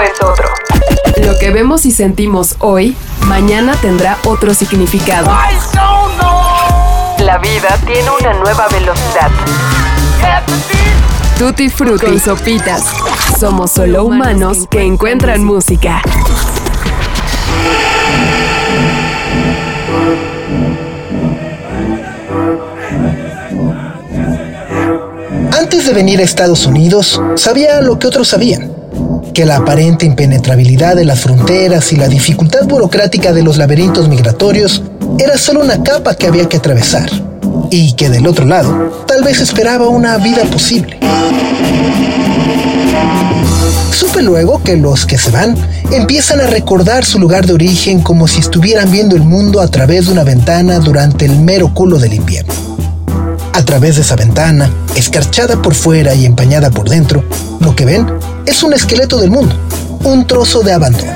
es otro. Lo que vemos y sentimos hoy, mañana tendrá otro significado. La vida tiene una nueva velocidad. Tutti frutti sopitas. Somos solo humanos que encuentran música. Antes de venir a Estados Unidos, sabía lo que otros sabían, que la aparente impenetrabilidad de las fronteras y la dificultad burocrática de los laberintos migratorios era solo una capa que había que atravesar, y que del otro lado tal vez esperaba una vida posible. Supe luego que los que se van empiezan a recordar su lugar de origen como si estuvieran viendo el mundo a través de una ventana durante el mero culo del invierno. A través de esa ventana, escarchada por fuera y empañada por dentro, lo que ven es un esqueleto del mundo, un trozo de abandono,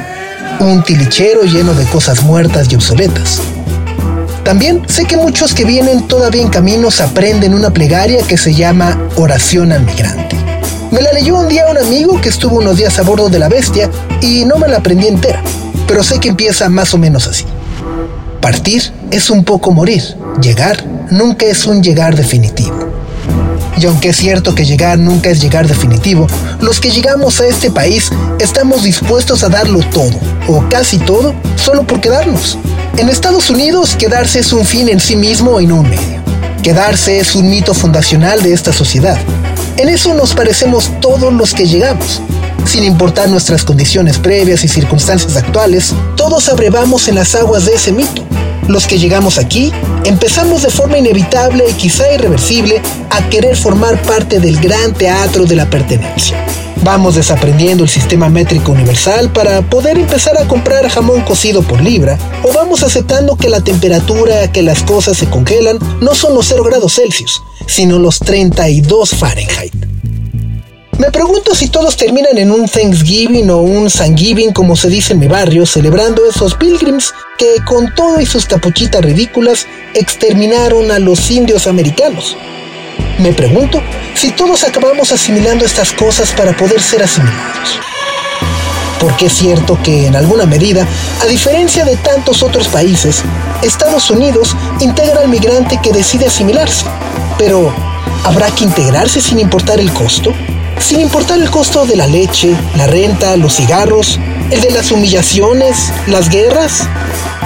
un tilichero lleno de cosas muertas y obsoletas. También sé que muchos que vienen todavía en caminos aprenden una plegaria que se llama oración al migrante. Me la leyó un día un amigo que estuvo unos días a bordo de la bestia y no me la aprendí entera, pero sé que empieza más o menos así. Partir es un poco morir, llegar nunca es un llegar definitivo. Y aunque es cierto que llegar nunca es llegar definitivo, los que llegamos a este país estamos dispuestos a darlo todo, o casi todo, solo por quedarnos. En Estados Unidos, quedarse es un fin en sí mismo y no un medio. Quedarse es un mito fundacional de esta sociedad. En eso nos parecemos todos los que llegamos. Sin importar nuestras condiciones previas y circunstancias actuales, todos abrevamos en las aguas de ese mito. Los que llegamos aquí empezamos de forma inevitable y quizá irreversible a querer formar parte del gran teatro de la pertenencia. Vamos desaprendiendo el sistema métrico universal para poder empezar a comprar jamón cocido por libra, o vamos aceptando que la temperatura a que las cosas se congelan no son los 0 grados Celsius, sino los 32 Fahrenheit. Me pregunto si todos terminan en un Thanksgiving o un Thanksgiving como se dice en mi barrio, celebrando esos pilgrims que con todo y sus capuchitas ridículas exterminaron a los indios americanos. Me pregunto si todos acabamos asimilando estas cosas para poder ser asimilados. Porque es cierto que en alguna medida, a diferencia de tantos otros países, Estados Unidos integra al migrante que decide asimilarse. Pero, ¿habrá que integrarse sin importar el costo? Sin importar el costo de la leche, la renta, los cigarros, el de las humillaciones, las guerras.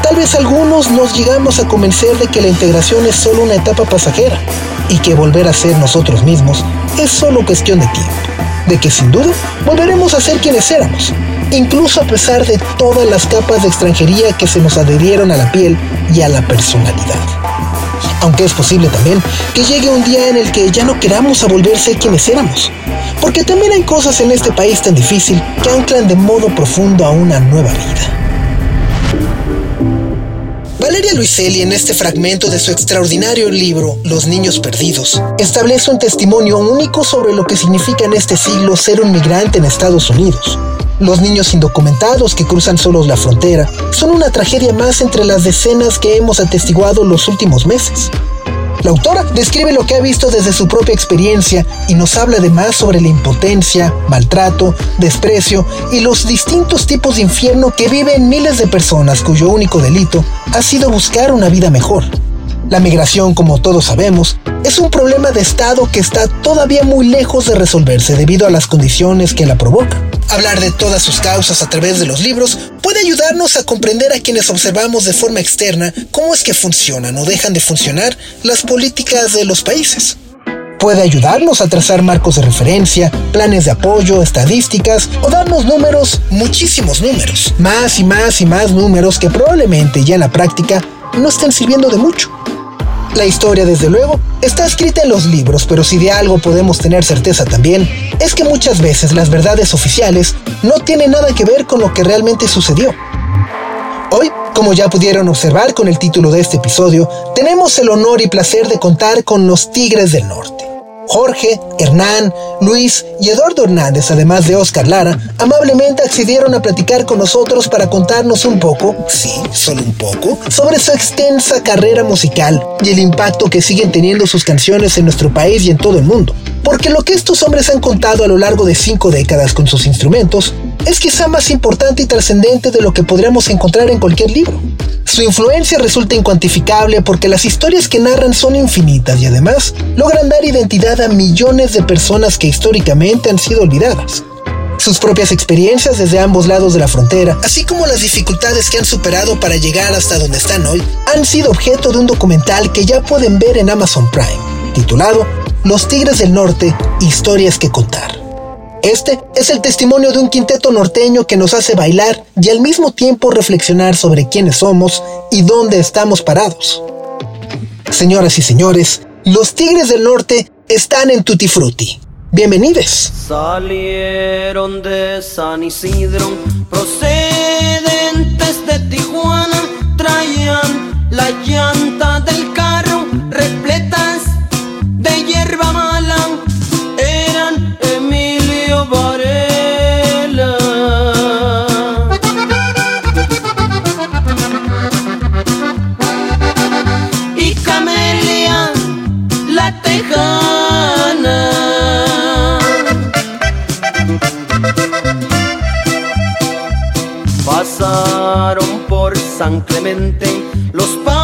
Tal vez algunos nos llegamos a convencer de que la integración es solo una etapa pasajera y que volver a ser nosotros mismos es solo cuestión de tiempo, de que sin duda volveremos a ser quienes éramos, incluso a pesar de todas las capas de extranjería que se nos adherieron a la piel y a la personalidad aunque es posible también que llegue un día en el que ya no queramos volverse quienes éramos. Porque también hay cosas en este país tan difícil que anclan de modo profundo a una nueva vida. Valeria Luiselli, en este fragmento de su extraordinario libro Los Niños Perdidos, establece un testimonio único sobre lo que significa en este siglo ser un migrante en Estados Unidos los niños indocumentados que cruzan solos la frontera son una tragedia más entre las decenas que hemos atestiguado los últimos meses. La autora describe lo que ha visto desde su propia experiencia y nos habla además sobre la impotencia, maltrato, desprecio y los distintos tipos de infierno que viven miles de personas cuyo único delito ha sido buscar una vida mejor. La migración, como todos sabemos, es un problema de Estado que está todavía muy lejos de resolverse debido a las condiciones que la provocan. Hablar de todas sus causas a través de los libros puede ayudarnos a comprender a quienes observamos de forma externa cómo es que funcionan o dejan de funcionar las políticas de los países. Puede ayudarnos a trazar marcos de referencia, planes de apoyo, estadísticas o darnos números, muchísimos números, más y más y más números que probablemente ya en la práctica no estén sirviendo de mucho. La historia, desde luego, está escrita en los libros, pero si de algo podemos tener certeza también, es que muchas veces las verdades oficiales no tienen nada que ver con lo que realmente sucedió. Hoy, como ya pudieron observar con el título de este episodio, tenemos el honor y placer de contar con los Tigres del Norte. Jorge, Hernán, Luis y Eduardo Hernández, además de Oscar Lara, amablemente accedieron a platicar con nosotros para contarnos un poco, sí, solo un poco, sobre su extensa carrera musical y el impacto que siguen teniendo sus canciones en nuestro país y en todo el mundo. Porque lo que estos hombres han contado a lo largo de cinco décadas con sus instrumentos es quizá más importante y trascendente de lo que podríamos encontrar en cualquier libro. Su influencia resulta incuantificable porque las historias que narran son infinitas y además logran dar identidad a millones de personas que históricamente han sido olvidadas. Sus propias experiencias desde ambos lados de la frontera, así como las dificultades que han superado para llegar hasta donde están hoy, han sido objeto de un documental que ya pueden ver en Amazon Prime, titulado Los Tigres del Norte, Historias que contar. Este es el testimonio de un quinteto norteño que nos hace bailar y al mismo tiempo reflexionar sobre quiénes somos y dónde estamos parados. Señoras y señores, los Tigres del Norte están en Tutti Frutti. Bienvenidos. Salieron de San Isidro, procedentes de Tijuana, traían la llanta del carro San Clemente, los paró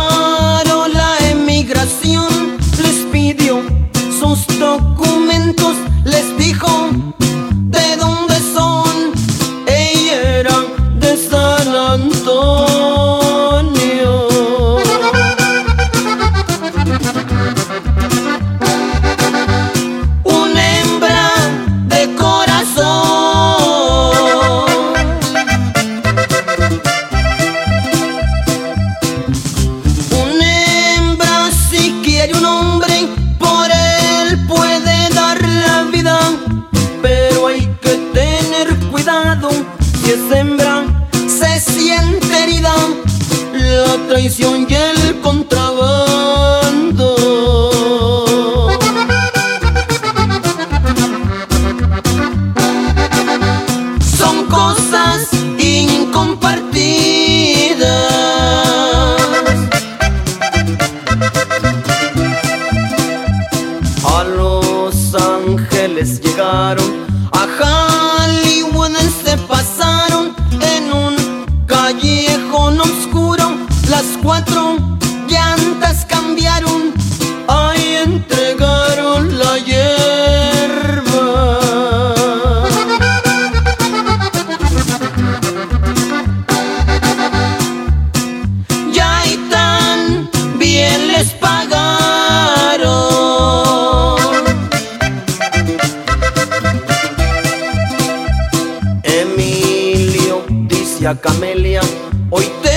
Camelia, hoy te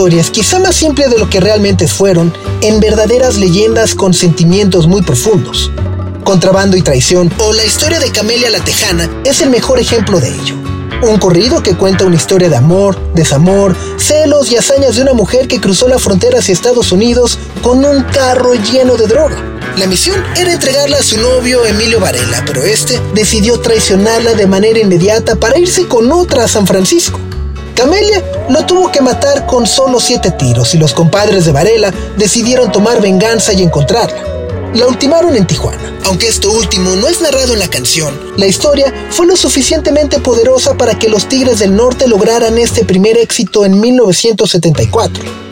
historias, quizá más simples de lo que realmente fueron, en verdaderas leyendas con sentimientos muy profundos. Contrabando y traición, o la historia de Camelia la Tejana, es el mejor ejemplo de ello. Un corrido que cuenta una historia de amor, desamor, celos y hazañas de una mujer que cruzó la frontera hacia Estados Unidos con un carro lleno de droga. La misión era entregarla a su novio Emilio Varela, pero este decidió traicionarla de manera inmediata para irse con otra a San Francisco. Camelia lo tuvo que matar con solo siete tiros y los compadres de Varela decidieron tomar venganza y encontrarla. La ultimaron en Tijuana. Aunque esto último no es narrado en la canción, la historia fue lo suficientemente poderosa para que los Tigres del Norte lograran este primer éxito en 1974.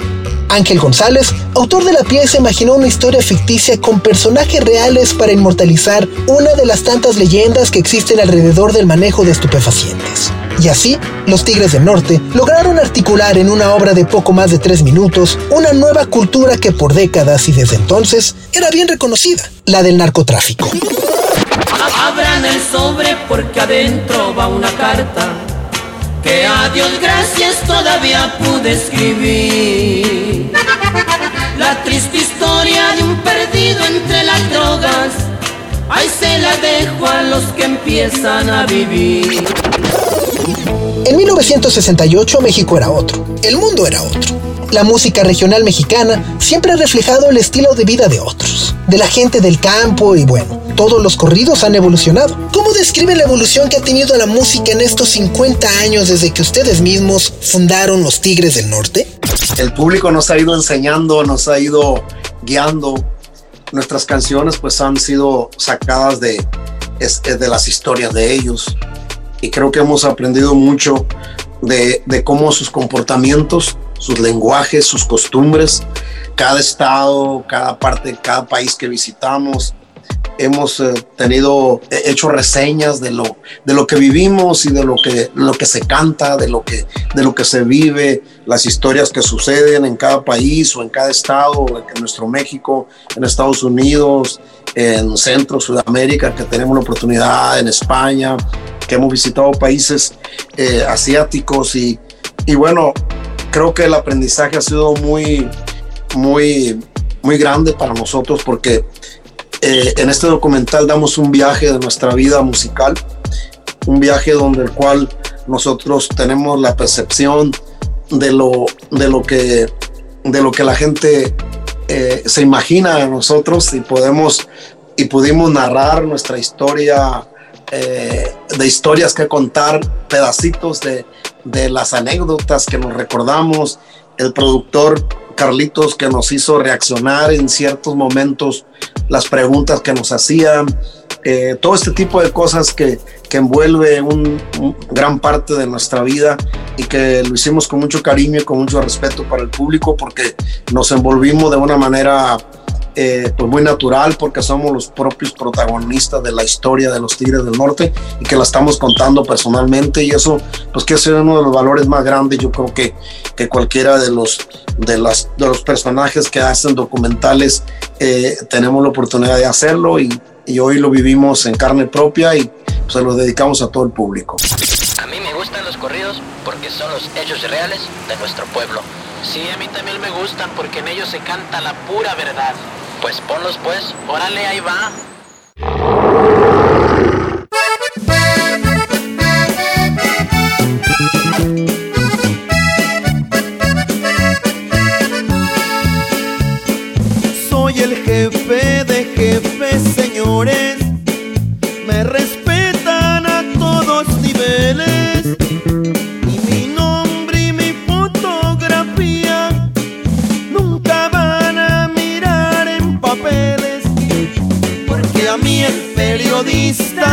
Ángel González, autor de la pieza, imaginó una historia ficticia con personajes reales para inmortalizar una de las tantas leyendas que existen alrededor del manejo de estupefacientes. Y así, los Tigres del Norte lograron articular en una obra de poco más de tres minutos una nueva cultura que por décadas y desde entonces era bien reconocida, la del narcotráfico. Abran el sobre porque adentro va una carta que a Dios gracias todavía pude escribir. La triste historia de un perdido entre las drogas, ahí se la dejo a los que empiezan a vivir. En 1968 México era otro, el mundo era otro. La música regional mexicana siempre ha reflejado el estilo de vida de otros, de la gente del campo y bueno, todos los corridos han evolucionado. ¿Cómo describe la evolución que ha tenido la música en estos 50 años desde que ustedes mismos fundaron los Tigres del Norte? El público nos ha ido enseñando, nos ha ido guiando. Nuestras canciones pues han sido sacadas de, de las historias de ellos y creo que hemos aprendido mucho de, de cómo sus comportamientos, sus lenguajes, sus costumbres, cada estado, cada parte, cada país que visitamos, hemos eh, tenido, hecho reseñas de lo, de lo que vivimos y de lo que, lo que se canta, de lo que, de lo que se vive, las historias que suceden en cada país o en cada estado, en nuestro México, en Estados Unidos, en Centro, Sudamérica, que tenemos la oportunidad, en España, que hemos visitado países eh, asiáticos y, y bueno, creo que el aprendizaje ha sido muy, muy, muy grande para nosotros porque eh, en este documental damos un viaje de nuestra vida musical, un viaje donde el cual nosotros tenemos la percepción de lo, de lo, que, de lo que la gente eh, se imagina de nosotros y podemos y pudimos narrar nuestra historia eh, de historias que contar, pedacitos de, de las anécdotas que nos recordamos, el productor Carlitos que nos hizo reaccionar en ciertos momentos, las preguntas que nos hacían, eh, todo este tipo de cosas que, que envuelve un, gran parte de nuestra vida y que lo hicimos con mucho cariño y con mucho respeto para el público porque nos envolvimos de una manera eh, pues muy natural porque somos los propios protagonistas de la historia de los Tigres del Norte y que la estamos contando personalmente y eso pues que es uno de los valores más grandes yo creo que, que cualquiera de los, de, las, de los personajes que hacen documentales eh, tenemos la oportunidad de hacerlo y, y, hoy lo vivimos en carne propia y pues, se lo dedicamos a todo el público. A mí me gustan los corridos porque son los hechos reales de nuestro pueblo. Sí, a mí también me gustan porque en ellos se canta la pura verdad. Pues ponlos pues, órale, ahí va.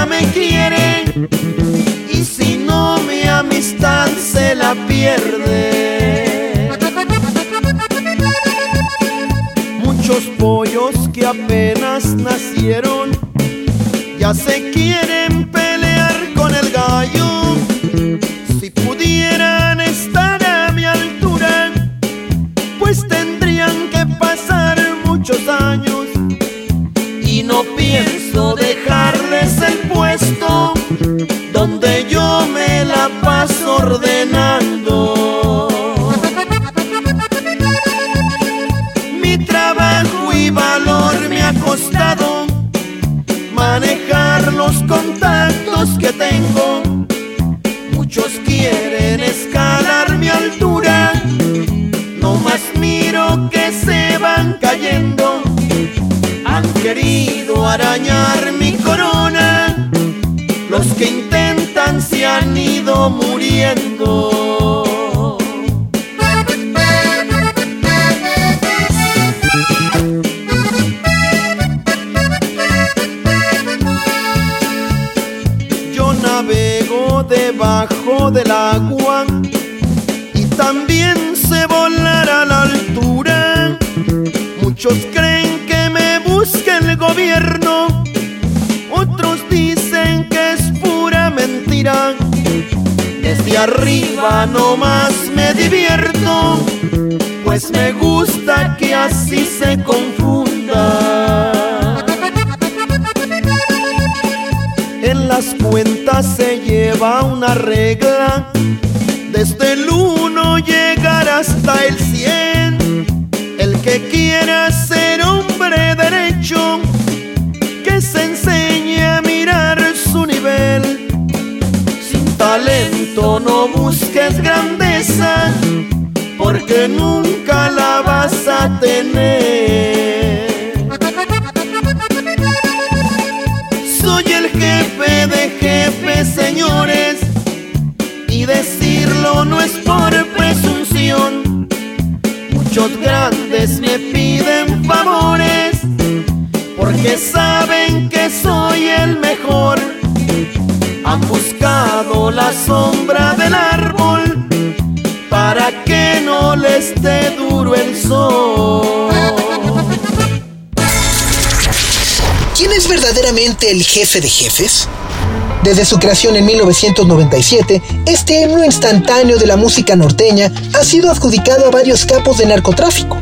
Me quiere y si no mi amistad se la pierde. Muchos pollos que apenas nacieron ya se quieren Muchos quieren escalar mi altura, no más miro que se van cayendo han querido arañar mi corona. Los que intentan se han ido muriendo. Del agua y también sé volar a la altura Muchos creen que me busca el gobierno, otros dicen que es pura mentira. Desde arriba nomás me divierto, pues me gusta que así se confunda. En las cuentas se lleva una regla, desde el uno llegar hasta el cien. El que quiera ser hombre derecho, que se enseñe a mirar su nivel. Sin talento no busques grandeza, porque nunca la vas a tener. Señores, y decirlo no es por presunción. Muchos grandes me piden favores, porque saben que soy el mejor. Han buscado la sombra del árbol para que no les dé duro el sol. ¿Quién es verdaderamente el jefe de jefes? Desde su creación en 1997, este himno instantáneo de la música norteña ha sido adjudicado a varios capos de narcotráfico.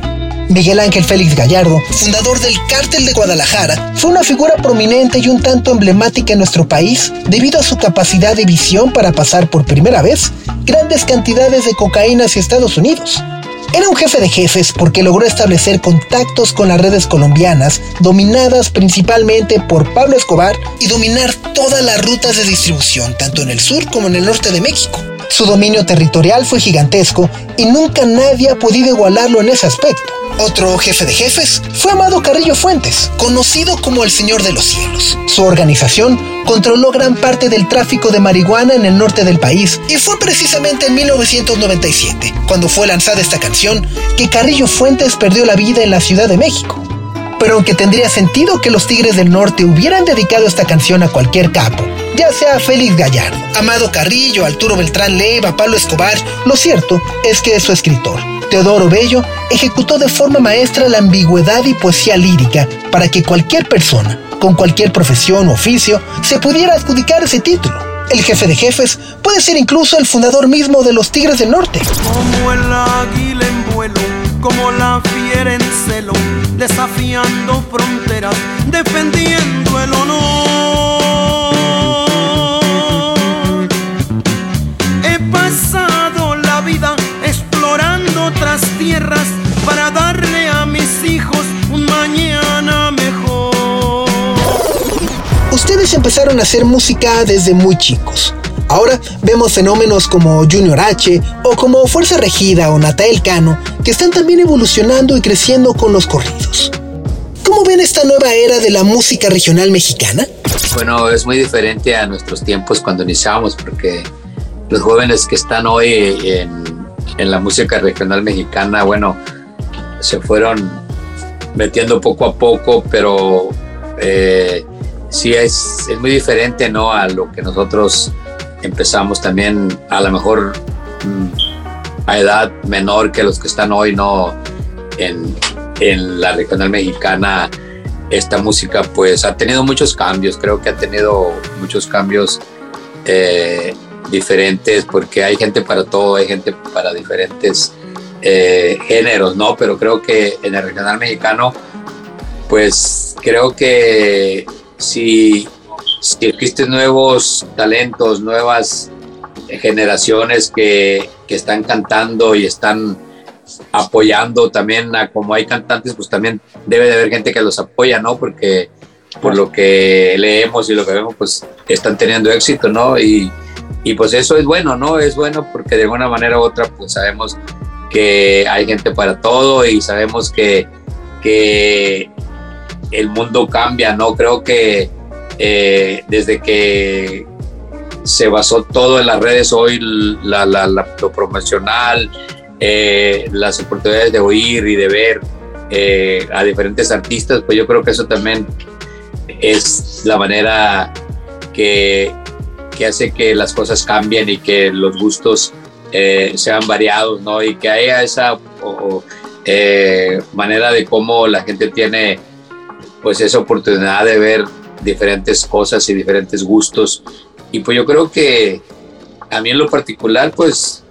Miguel Ángel Félix Gallardo, fundador del Cártel de Guadalajara, fue una figura prominente y un tanto emblemática en nuestro país debido a su capacidad de visión para pasar por primera vez grandes cantidades de cocaína hacia Estados Unidos. Era un jefe de jefes porque logró establecer contactos con las redes colombianas, dominadas principalmente por Pablo Escobar, y dominar todas las rutas de distribución, tanto en el sur como en el norte de México. Su dominio territorial fue gigantesco y nunca nadie ha podido igualarlo en ese aspecto. Otro jefe de jefes fue Amado Carrillo Fuentes, conocido como el Señor de los Cielos. Su organización controló gran parte del tráfico de marihuana en el norte del país y fue precisamente en 1997, cuando fue lanzada esta canción, que Carrillo Fuentes perdió la vida en la Ciudad de México. Pero aunque tendría sentido que los Tigres del Norte hubieran dedicado esta canción a cualquier capo, ya sea Félix Gallardo, Amado Carrillo, Arturo Beltrán Leiva, Pablo Escobar, lo cierto es que es su escritor, Teodoro Bello, ejecutó de forma maestra la ambigüedad y poesía lírica para que cualquier persona, con cualquier profesión o oficio, se pudiera adjudicar ese título. El jefe de jefes puede ser incluso el fundador mismo de los Tigres del Norte. Como el águila en como la fiera en celo, desafiando fronteras, defendiendo el honor. tierras para darle a mis hijos un mañana mejor. Ustedes empezaron a hacer música desde muy chicos. Ahora vemos fenómenos como Junior H o como Fuerza Regida o Natael Cano que están también evolucionando y creciendo con los corridos. ¿Cómo ven esta nueva era de la música regional mexicana? Bueno, es muy diferente a nuestros tiempos cuando iniciamos porque los jóvenes que están hoy en la música regional mexicana, bueno, se fueron metiendo poco a poco, pero eh, sí es, es, muy diferente ¿no? a lo que nosotros empezamos también, a lo mejor mm, a edad menor que los que están hoy, ¿no? En, en la regional mexicana, esta música pues ha tenido muchos cambios, creo que ha tenido muchos cambios eh, diferentes, porque hay gente para todo, hay gente para diferentes eh, géneros, ¿no? Pero creo que en el regional mexicano, pues creo que si, si existen nuevos talentos, nuevas generaciones que, que están cantando y están apoyando también a como hay cantantes, pues también debe de haber gente que los apoya, ¿no? Porque por lo que leemos y lo que vemos, pues están teniendo éxito, ¿no? Y, y pues eso es bueno, ¿no? Es bueno porque de una manera u otra pues sabemos que hay gente para todo y sabemos que, que el mundo cambia, ¿no? Creo que eh, desde que se basó todo en las redes hoy, la, la, lo promocional, eh, las oportunidades de oír y de ver eh, a diferentes artistas, pues yo creo que eso también es la manera que, que hace que las cosas cambien y que los gustos eh, sean variados, ¿no? Y que haya esa manera de cómo la gente tiene pues esa oportunidad de ver diferentes cosas y diferentes gustos. Y pues yo creo que a mí en lo particular, pues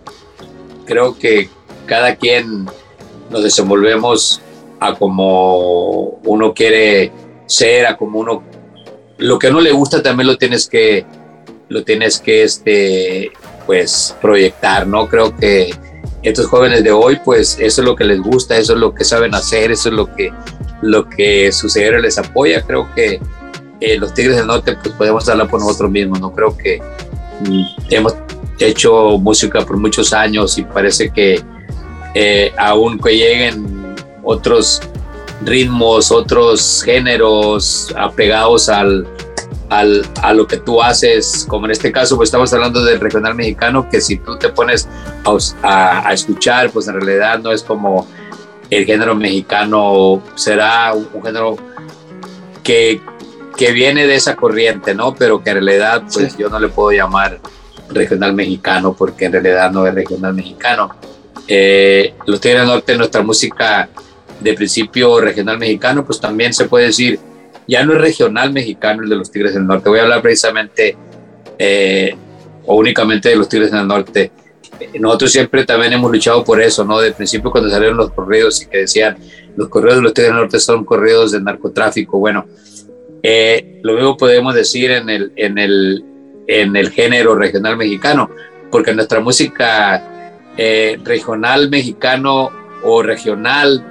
creo que cada quien nos desenvolvemos a como uno quiere ser, a como uno lo que no le gusta también lo tienes que lo tienes que este pues proyectar, ¿no? Creo que estos jóvenes de hoy pues eso es lo que les gusta, eso es lo que saben hacer, eso es lo que lo que su cerebro les apoya. Creo que eh, los Tigres del Norte pues podemos hablar por nosotros mismos, no creo que mm, hemos hecho música por muchos años y parece que eh, aún que lleguen otros ritmos, otros géneros apegados al, al, a lo que tú haces, como en este caso, pues estamos hablando del regional mexicano, que si tú te pones a, a, escuchar, pues en realidad no es como el género mexicano, será un, género que, que, viene de esa corriente, ¿no? Pero que en realidad, pues yo no le puedo llamar regional mexicano, porque en realidad no es regional mexicano. Eh, los Tigres del Norte, nuestra música de principio regional mexicano, pues también se puede decir, ya no es regional mexicano el de los Tigres del Norte. Voy a hablar precisamente eh, o únicamente de los Tigres del Norte. Nosotros siempre también hemos luchado por eso, ¿no? De principio cuando salieron los corridos y que decían, los corridos de los Tigres del Norte son corridos de narcotráfico. Bueno, eh, lo mismo podemos decir en el, en el en el género regional mexicano, porque nuestra música eh, regional mexicano o regional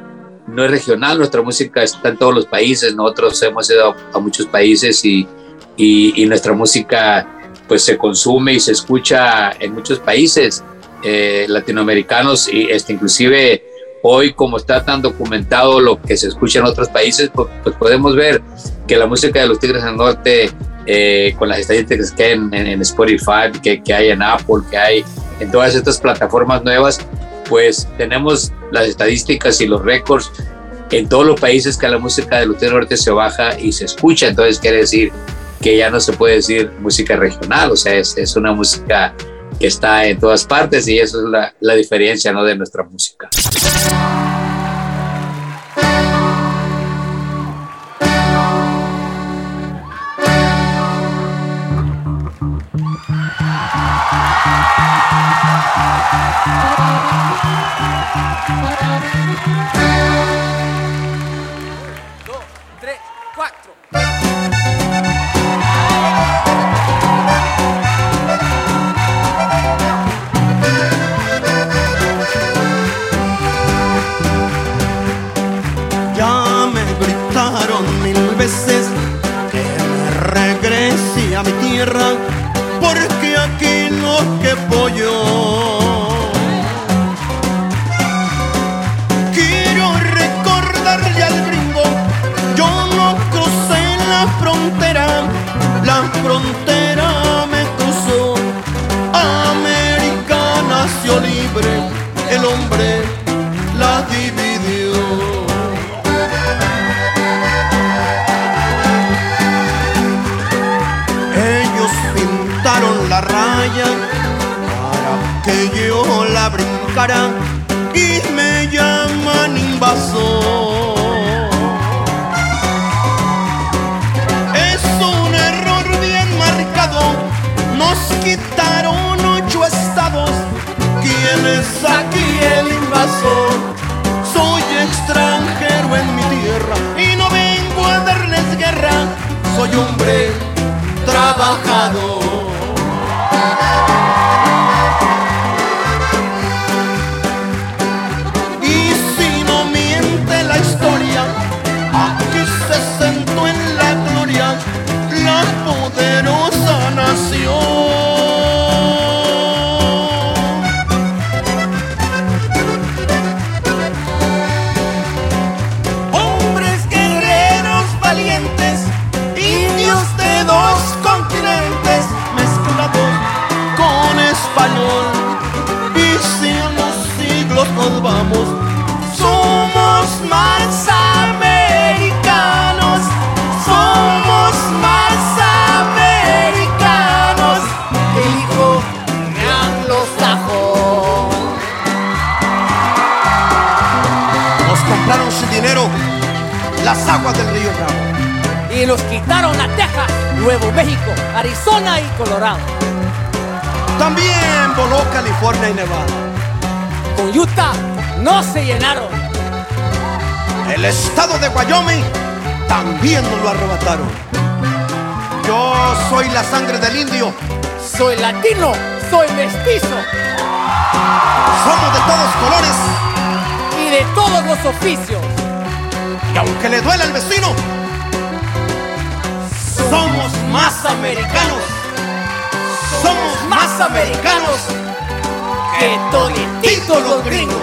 no es regional, nuestra música está en todos los países, nosotros hemos ido a, muchos países y, y, nuestra música pues se consume y se escucha en muchos países eh, latinoamericanos y este, inclusive hoy como está tan documentado lo que se escucha en otros países, pues, pues podemos ver que la música de los Tigres del Norte eh, con las estadísticas que hay en, Spotify, que, que, hay en Apple, que hay en todas estas plataformas nuevas, pues tenemos las estadísticas y los récords en todos los países que la música de Lutero Norte se baja y se escucha, entonces quiere decir que ya no se puede decir música regional, o sea, es, es una música que está en todas partes y eso es la, la diferencia ¿no? de nuestra música. Brincara y me llaman invasor. Es un error bien marcado, nos quitaron ocho estados. ¿Quién es aquí el invasor? Americanos. Somos más americanos que todititos los gringos.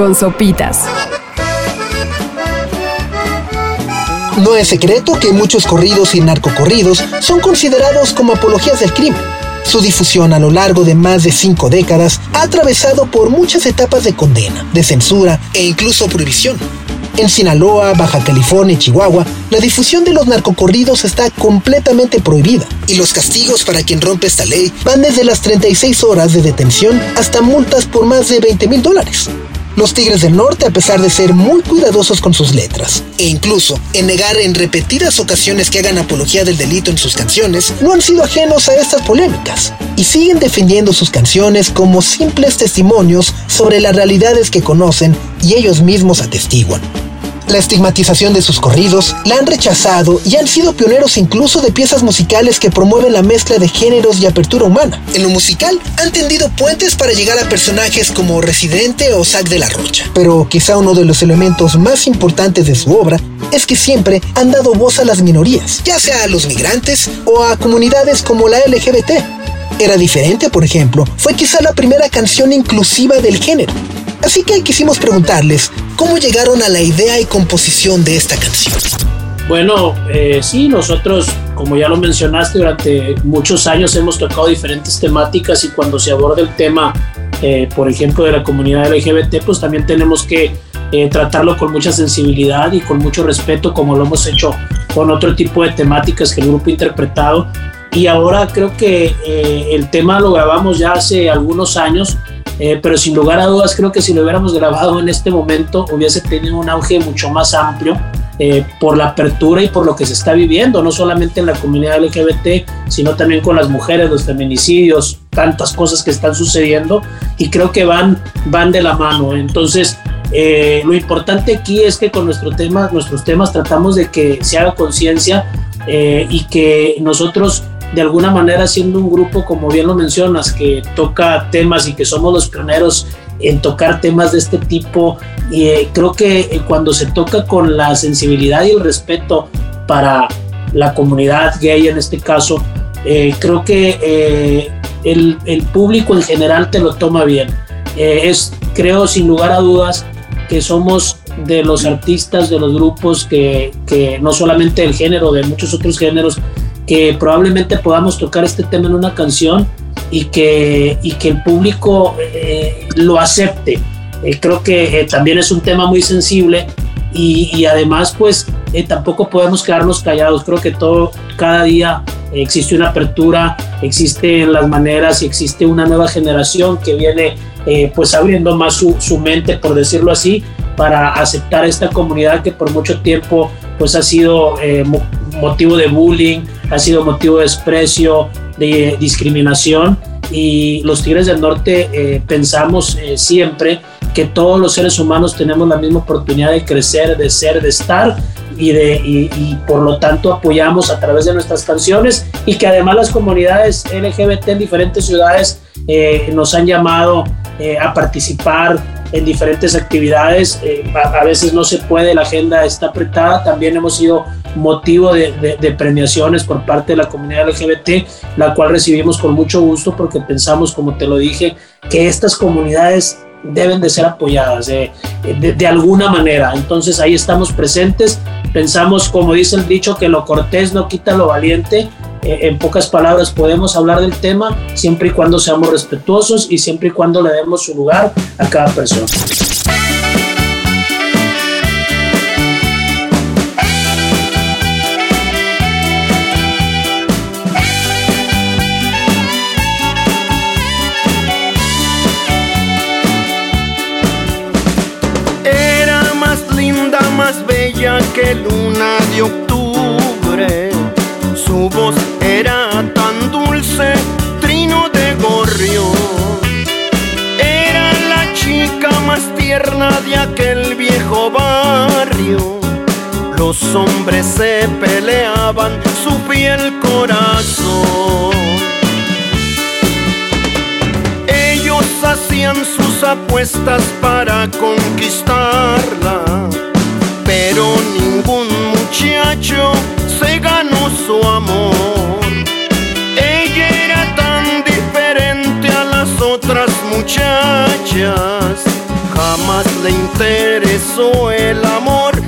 Con sopitas. No es secreto que muchos corridos y narcocorridos son considerados como apologías del crimen. Su difusión a lo largo de más de cinco décadas ha atravesado por muchas etapas de condena, de censura e incluso prohibición. En Sinaloa, Baja California y Chihuahua, la difusión de los narcocorridos está completamente prohibida y los castigos para quien rompe esta ley van desde las 36 horas de detención hasta multas por más de 20 mil dólares. Los Tigres del Norte, a pesar de ser muy cuidadosos con sus letras, e incluso en negar en repetidas ocasiones que hagan apología del delito en sus canciones, no han sido ajenos a estas polémicas, y siguen defendiendo sus canciones como simples testimonios sobre las realidades que conocen y ellos mismos atestiguan. La estigmatización de sus corridos la han rechazado y han sido pioneros incluso de piezas musicales que promueven la mezcla de géneros y apertura humana. En lo musical han tendido puentes para llegar a personajes como Residente o Zack de la Rocha. Pero quizá uno de los elementos más importantes de su obra es que siempre han dado voz a las minorías, ya sea a los migrantes o a comunidades como la LGBT. Era diferente, por ejemplo, fue quizá la primera canción inclusiva del género. Así que quisimos preguntarles cómo llegaron a la idea y composición de esta canción. Bueno, eh, sí, nosotros, como ya lo mencionaste, durante muchos años hemos tocado diferentes temáticas y cuando se aborda el tema, eh, por ejemplo, de la comunidad LGBT, pues también tenemos que eh, tratarlo con mucha sensibilidad y con mucho respeto, como lo hemos hecho con otro tipo de temáticas que el grupo ha interpretado. Y ahora creo que el tema lo grabamos ya hace algunos años, eh, pero sin lugar a dudas creo que si lo hubiéramos grabado en este momento hubiese tenido un auge mucho más amplio eh, por la apertura y por lo que se está viviendo, no solamente en la comunidad LGBT, sino también con las mujeres, los feminicidios, tantas cosas que están sucediendo y creo que van, van de la mano. Entonces, eh, lo importante aquí es que con nuestro tema, nuestros temas tratamos de que se haga conciencia y que nosotros de alguna manera siendo un grupo, como bien lo mencionas, que toca temas y que somos los pioneros en tocar temas de este tipo, y eh, creo que eh, cuando se toca con la sensibilidad y el respeto para la comunidad gay en este caso, eh, creo que el, el, público en general te lo toma bien. es, creo sin lugar a dudas, que somos de los artistas, de los grupos que, que no solamente el género, de muchos otros géneros, que probablemente podamos tocar este tema en una canción y que, y que el público eh, lo acepte. Eh, creo que eh, también es un tema muy sensible y, y además pues tampoco podemos quedarnos callados. Creo que todo, cada día existe una apertura, existen las maneras y existe una nueva generación que viene pues abriendo más su, su mente, por decirlo así, para aceptar esta comunidad que por mucho tiempo pues ha sido motivo de bullying, ha sido motivo de desprecio, de discriminación y los Tigres del Norte eh, pensamos eh, siempre que todos los seres humanos tenemos la misma oportunidad de crecer, de ser, de estar y, de, y, por lo tanto apoyamos a través de nuestras canciones y que además las comunidades LGBT en diferentes ciudades eh, nos han llamado a participar en diferentes actividades. Eh, a, veces no se puede, la agenda está apretada. También hemos sido motivo de, de, premiaciones por parte de la comunidad LGBT, la cual recibimos con mucho gusto porque pensamos, como te lo dije, que estas comunidades deben de ser apoyadas de, de, alguna manera. Entonces ahí estamos presentes. Pensamos, como dice el dicho, que lo cortés no quita lo valiente. Eh, en pocas palabras, podemos hablar del tema siempre y cuando seamos respetuosos y siempre y cuando le demos su lugar a cada persona. que luna de más tierna de aquel viejo barrio. Los hombres se peleaban su piel corazón. Ellos hacían sus apuestas para conquistarla pero ningún muchacho se ganó su amor. Ella era tan diferente a las otras muchachas, jamás le interesó el amor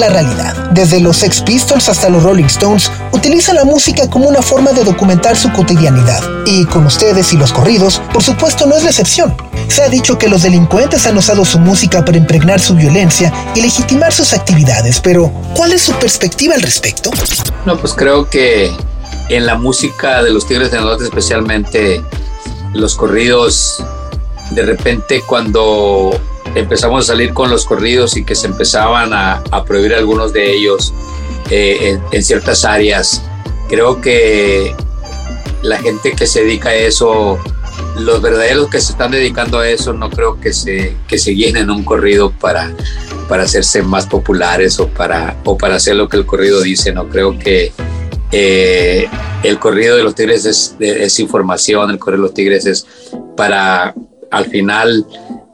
la realidad. Desde los Sex Pistols hasta los Rolling Stones utilizan la música como una forma de documentar su cotidianidad. Y con ustedes y los corridos, por supuesto, no es la excepción. Se ha dicho que los delincuentes han usado su música para impregnar su violencia y legitimar sus actividades, pero ¿cuál es su perspectiva al respecto? No, pues creo que en la música de los Tigres del Norte, especialmente los corridos, de repente cuando empezamos a salir con los corridos y que se empezaban a, a prohibir algunos de ellos eh, en, en, ciertas áreas, creo que la gente que se dedica a eso, los verdaderos que se están dedicando a eso, no creo que se, que se llenen un corrido para, para hacerse más populares o para, o para hacer lo que el corrido dice, no creo que eh, el corrido de los tigres es, es, información, el corrido de los tigres es para al final,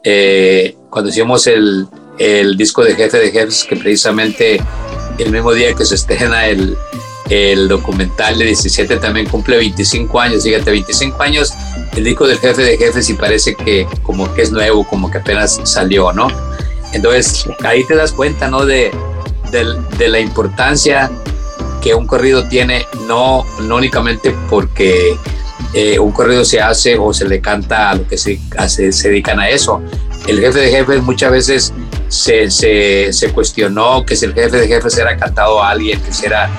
eh, cuando hicimos el, el, disco de Jefe de Jefes, que precisamente el mismo día que se estrena el, el documental de 17 también cumple 25 años, fíjate, 25 años el disco del Jefe de Jefes y parece que como que es nuevo, como que apenas salió, ¿no? Entonces ahí te das cuenta, ¿no? De, de, de la importancia que un corrido tiene, no, no únicamente porque eh, un corrido se hace o se le canta a lo que se, hace, se dedican a eso. El jefe de jefes muchas veces se, se, cuestionó que si el jefe de jefes era cantado a alguien, que si era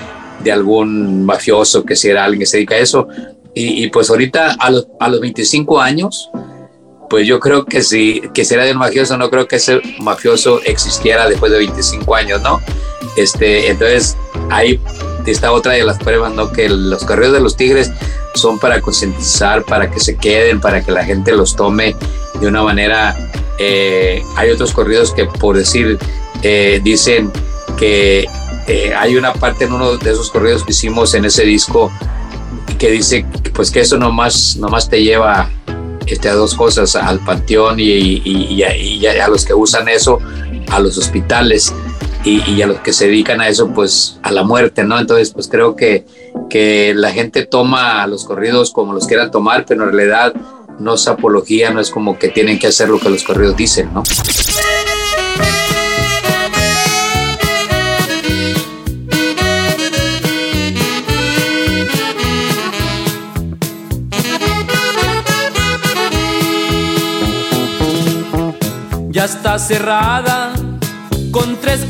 de algún mafioso, que si era alguien que se dedica a eso. Y, y pues ahorita a los, a los 25 años, pues yo creo que si, que si era de un mafioso, no creo que ese mafioso existiera después de 25 años, ¿no? Este, entonces ahí está otra de las pruebas, ¿no? Que los correos de los tigres son para concientizar, para que se queden, para que la gente los tome de una manera. Eh, hay otros corridos que, por decir, eh, dicen que eh, hay una parte en uno de esos corridos que hicimos en ese disco que dice pues que eso nomás, nomás te lleva este, a dos cosas, al panteón y, y, y, a, los que usan eso, a los hospitales y, a los que se dedican a eso, pues a la muerte, ¿no? Entonces, pues creo que, que la gente toma los corridos como los quieran tomar, pero en realidad no es apología, no es como que tienen que hacer lo que los corridos dicen, ¿no? Ya está cerrada con tres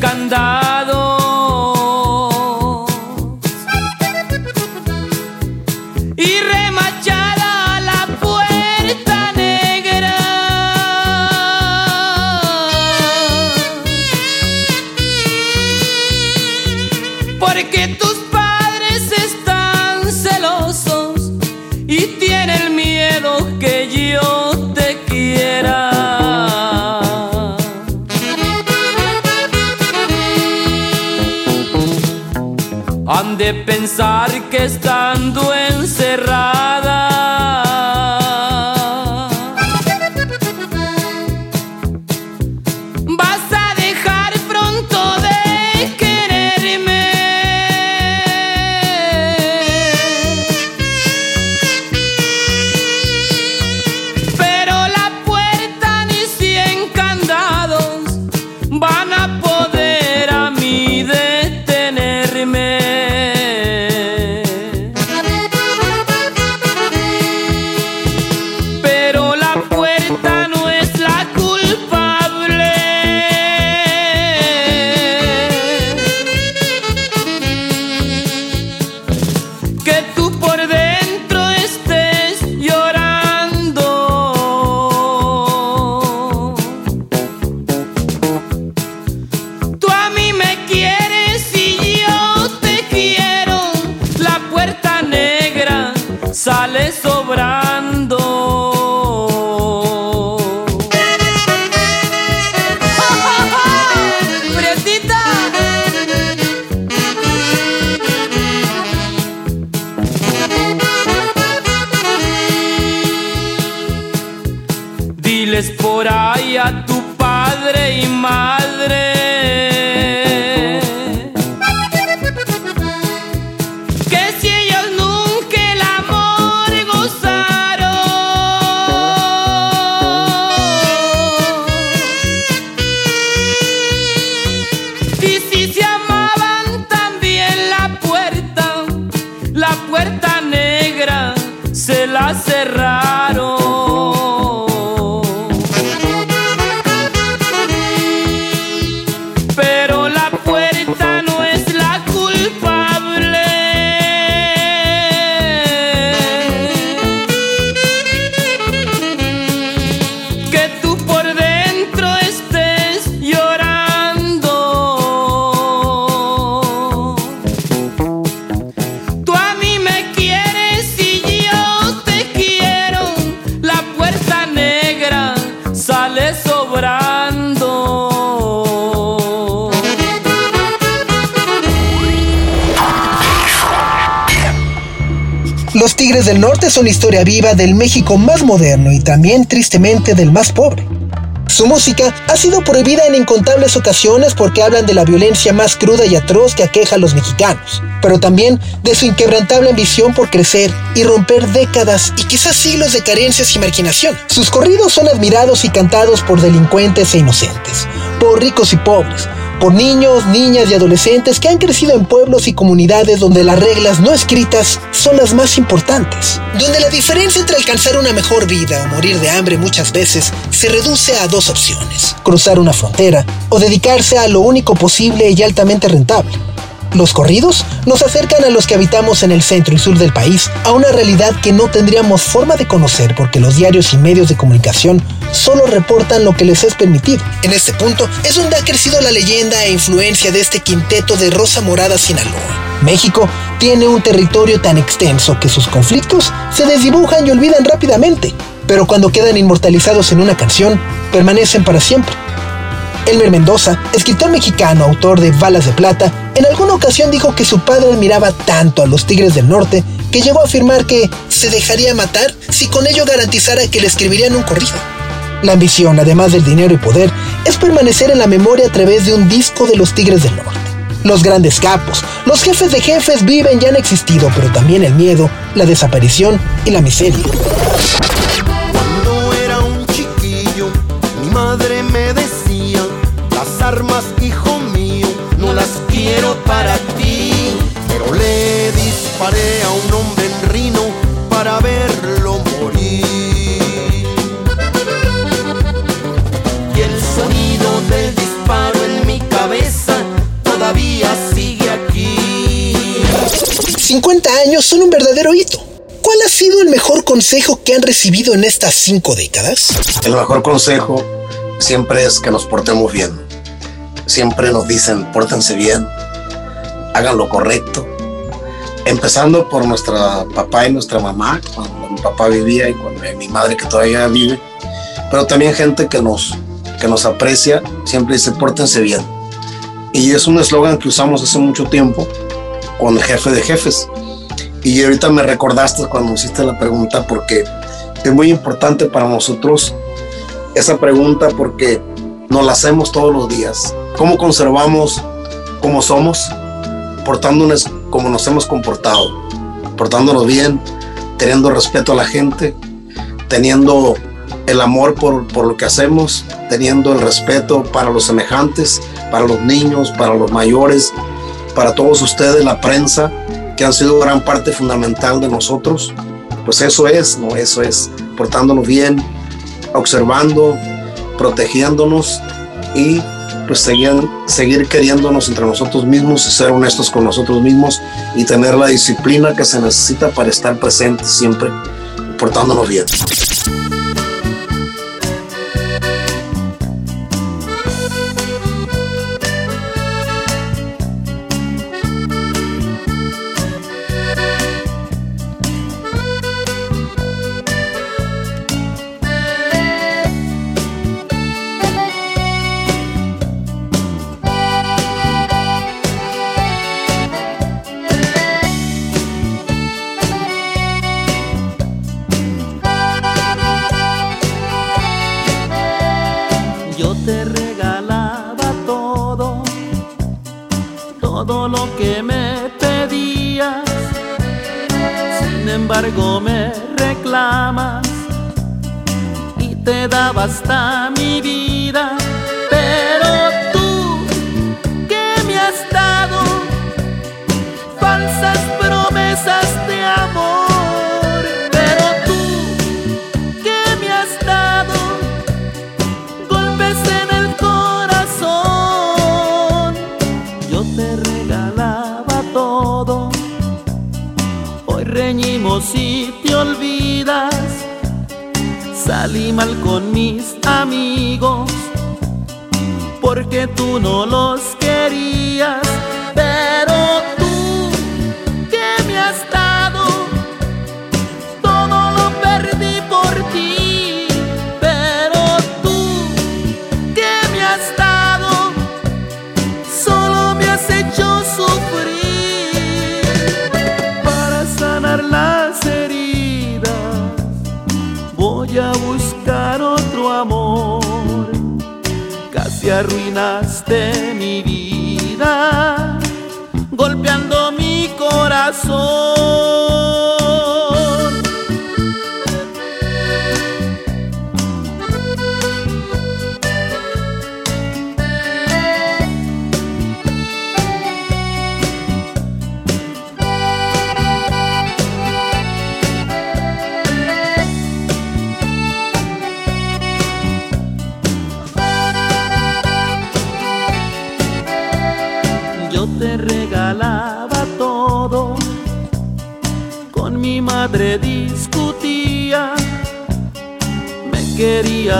Han de pensar que estando encerrada del Norte son historia viva del México más moderno y también tristemente del más pobre. Su música ha sido prohibida en incontables ocasiones porque hablan de la violencia más cruda y atroz que aqueja a los mexicanos, pero también de su inquebrantable ambición por crecer y romper décadas y quizás siglos de carencias y marginación. Sus corridos son admirados y cantados por delincuentes e inocentes, por ricos y pobres, por niños, niñas y adolescentes que han crecido en pueblos y comunidades donde las reglas no escritas son las más importantes, donde la diferencia entre alcanzar una mejor vida o morir de hambre muchas veces se reduce a dos opciones, cruzar una frontera o dedicarse a lo único posible y altamente rentable. Los corridos nos acercan a los que habitamos en el centro y sur del país a una realidad que no tendríamos forma de conocer porque los diarios y medios de comunicación solo reportan lo que les es permitido. En este punto es donde ha crecido la leyenda e influencia de este quinteto de Rosa Morada Sinaloa. México tiene un territorio tan extenso que sus conflictos se desdibujan y olvidan rápidamente, pero cuando quedan inmortalizados en una canción, permanecen para siempre. Elmer Mendoza, escritor mexicano, autor de Balas de Plata, en alguna ocasión dijo que su padre admiraba tanto a los Tigres del Norte que llegó a afirmar que se dejaría matar si con ello garantizara que le escribirían un corrido. La ambición, además del dinero y poder, es permanecer en la memoria a través de un disco de los Tigres del Norte. Los grandes capos, los jefes de jefes viven y han existido, pero también el miedo, la desaparición y la miseria. Cuando era un chiquillo, mi madre me decía, las armas, hijo mío, no las quiero para ti. Pero le disparé a un hombre 50 años son un verdadero hito. ¿Cuál ha sido el mejor consejo que han recibido en estas cinco décadas? El mejor consejo siempre es que nos portemos bien. Siempre nos dicen, pórtense bien, hagan lo correcto. Empezando por nuestra papá y nuestra mamá, cuando mi papá vivía y cuando mi madre que todavía vive. Pero también gente que nos, que nos aprecia, siempre dice, pórtense bien. Y es un eslogan que usamos hace mucho tiempo con el jefe de jefes. Y ahorita me recordaste cuando hiciste la pregunta porque es muy importante para nosotros esa pregunta porque nos la hacemos todos los días. ¿Cómo conservamos como somos? Portándonos como nos hemos comportado, portándonos bien, teniendo respeto a la gente, teniendo el amor por, por lo que hacemos, teniendo el respeto para los semejantes, para los niños, para los mayores, para todos ustedes, la prensa, que han sido gran parte fundamental de nosotros. Pues eso es, ¿no? Eso es, portándonos bien, observando, protegiéndonos y pues seguir, seguir queriéndonos entre nosotros mismos y ser honestos con nosotros mismos y tener la disciplina que se necesita para estar presentes siempre, portándonos bien. Embargo me reclamas y te daba hasta Salí mal con mis amigos porque tú no los querías. Arruinaste mi vida, golpeando mi corazón.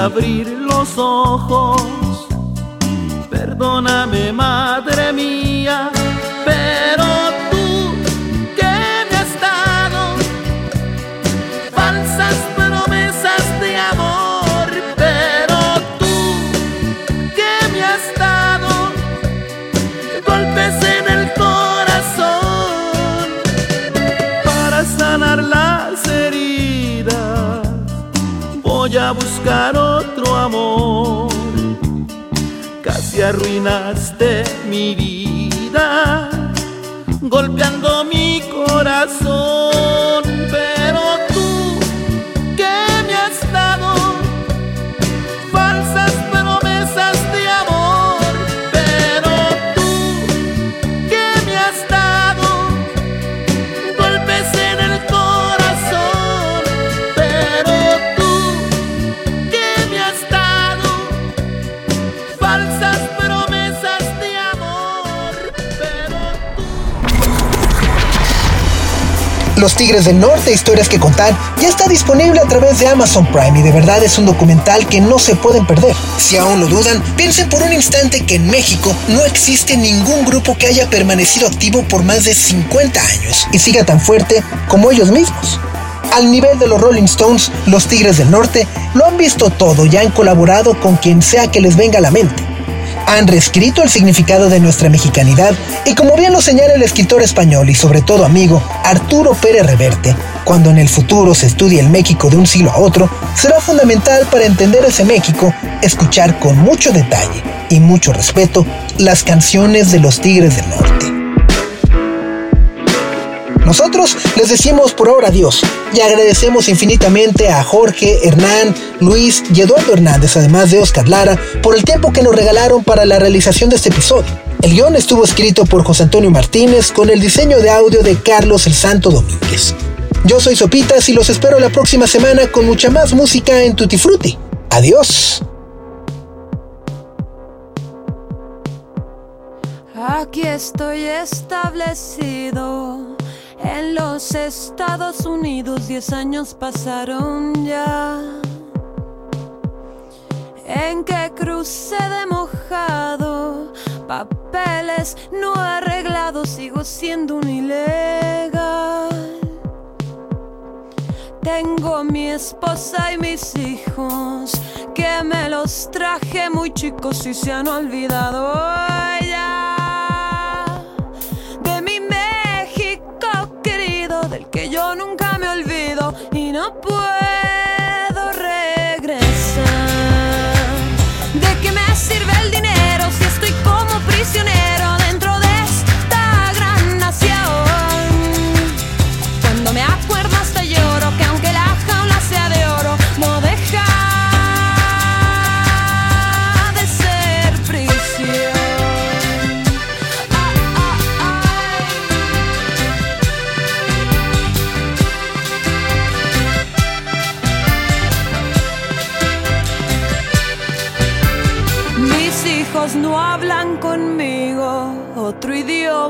Abrir los ojos. Perdóname, arruinaste mi vida, golpeando mi corazón. Los Tigres del Norte, historias que contar, ya está disponible a través de Amazon Prime y de verdad es un documental que no se pueden perder. Si aún lo dudan, piensen por un instante que en México no existe ningún grupo que haya permanecido activo por más de 50 años y siga tan fuerte como ellos mismos. Al nivel de los Rolling Stones, los Tigres del Norte lo han visto todo y han colaborado con quien sea que les venga a la mente han reescrito el significado de nuestra mexicanidad y como bien lo señala el escritor español y sobre todo amigo Arturo Pérez Reverte, cuando en el futuro se estudie el México de un siglo a otro, será fundamental para entender ese México escuchar con mucho detalle y mucho respeto las canciones de los Tigres del Norte. Nosotros les decimos por ahora adiós y agradecemos infinitamente a Jorge, Hernán, Luis y Eduardo Hernández, además de Oscar Lara, por el tiempo que nos regalaron para la realización de este episodio. El guion estuvo escrito por José Antonio Martínez con el diseño de audio de Carlos el Santo Domínguez. Yo soy Sopitas y los espero la próxima semana con mucha más música en Tutti Frutti. Adiós. Aquí estoy establecido en los Estados Unidos. Diez años pasaron ya. En que crucé de mojado, papeles no arreglados, sigo siendo un ilegal. Tengo mi esposa y mis hijos, que me los traje muy chicos y se han olvidado ya olvido y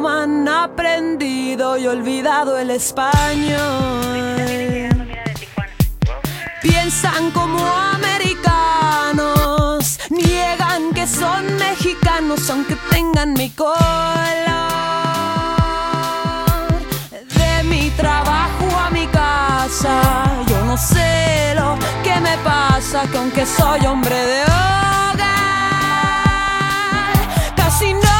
han aprendido y olvidado el español. Piensan como americanos, niegan que son mexicanos aunque tengan mi color. De mi trabajo a mi casa, yo no sé lo que me pasa, que aunque soy hombre de hogar, casi no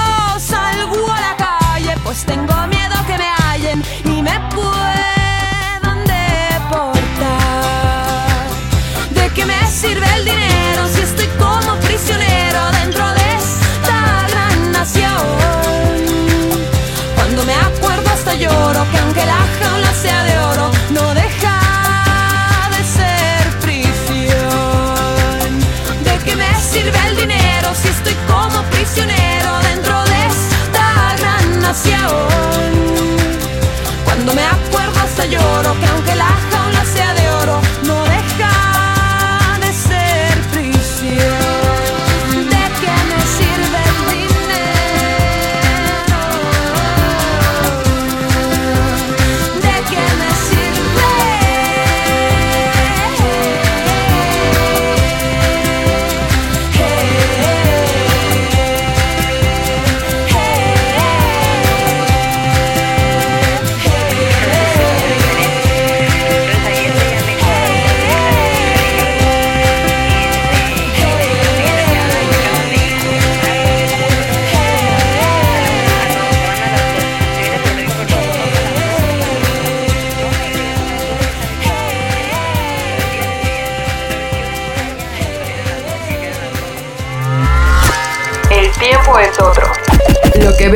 pues tengo miedo que me hallen y me puedan Yeah.